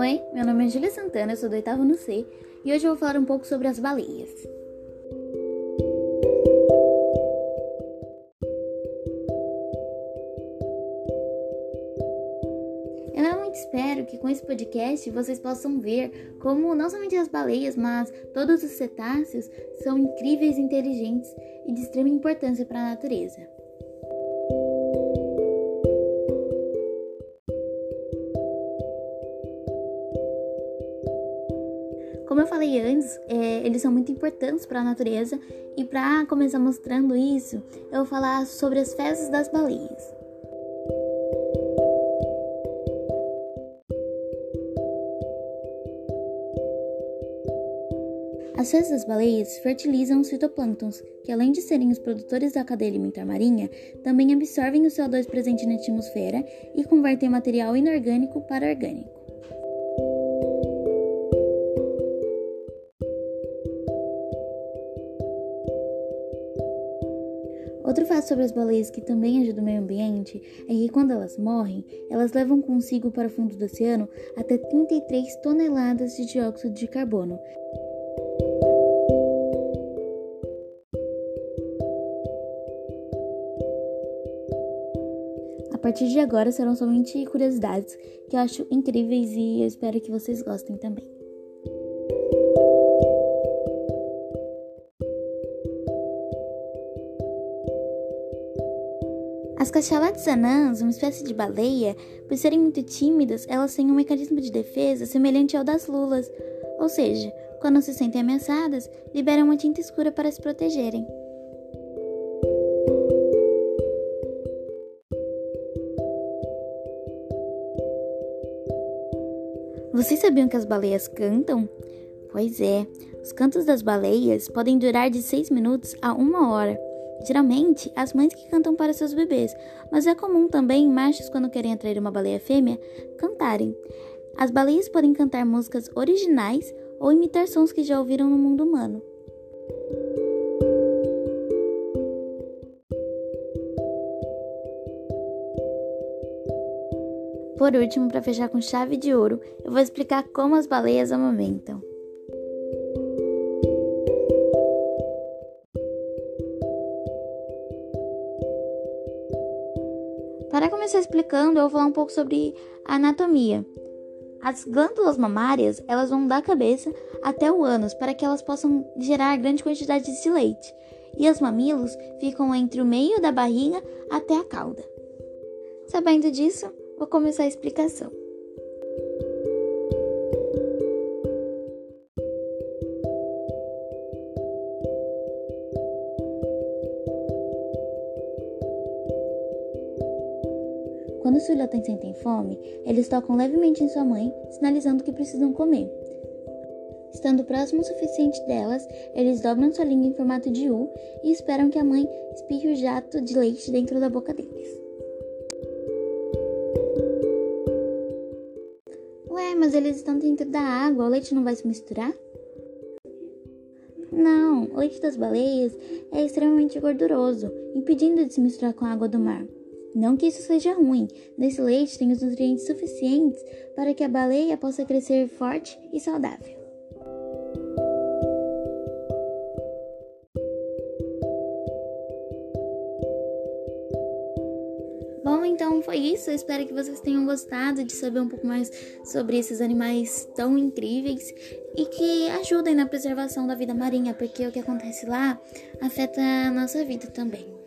Oi, meu nome é Julia Santana, eu sou do oitavo no C e hoje eu vou falar um pouco sobre as baleias. Eu realmente espero que com esse podcast vocês possam ver como não somente as baleias, mas todos os cetáceos são incríveis, inteligentes e de extrema importância para a natureza. Como eu falei antes, é, eles são muito importantes para a natureza e para começar mostrando isso, eu vou falar sobre as fezes das baleias. As fezes das baleias fertilizam os fitoplânctons, que além de serem os produtores da cadeia alimentar marinha, também absorvem o CO2 presente na atmosfera e convertem material inorgânico para orgânico. Outro fato sobre as baleias que também ajuda o meio ambiente é que quando elas morrem, elas levam consigo para o fundo do oceano até 33 toneladas de dióxido de carbono. A partir de agora serão somente curiosidades que eu acho incríveis e eu espero que vocês gostem também. As cachalotes anãs, uma espécie de baleia, por serem muito tímidas, elas têm um mecanismo de defesa semelhante ao das lulas, ou seja, quando se sentem ameaçadas, liberam uma tinta escura para se protegerem. Vocês sabiam que as baleias cantam? Pois é, os cantos das baleias podem durar de 6 minutos a 1 hora. Geralmente, as mães que cantam para seus bebês, mas é comum também machos, quando querem atrair uma baleia fêmea, cantarem. As baleias podem cantar músicas originais ou imitar sons que já ouviram no mundo humano. Por último, para fechar com chave de ouro, eu vou explicar como as baleias amamentam. Para começar explicando, eu vou falar um pouco sobre anatomia. As glândulas mamárias, elas vão da cabeça até o ânus para que elas possam gerar grande quantidade de leite. E os mamilos ficam entre o meio da barriga até a cauda. Sabendo disso, vou começar a explicação. Quando os filhotes sentem fome, eles tocam levemente em sua mãe, sinalizando que precisam comer. Estando próximo o suficiente delas, eles dobram sua língua em formato de U e esperam que a mãe espirre o jato de leite dentro da boca deles. Ué, mas eles estão dentro da água, o leite não vai se misturar? Não, o leite das baleias é extremamente gorduroso, impedindo de se misturar com a água do mar. Não que isso seja ruim, nesse leite tem os nutrientes suficientes para que a baleia possa crescer forte e saudável. Bom, então foi isso. Eu espero que vocês tenham gostado de saber um pouco mais sobre esses animais tão incríveis e que ajudem na preservação da vida marinha, porque o que acontece lá afeta a nossa vida também.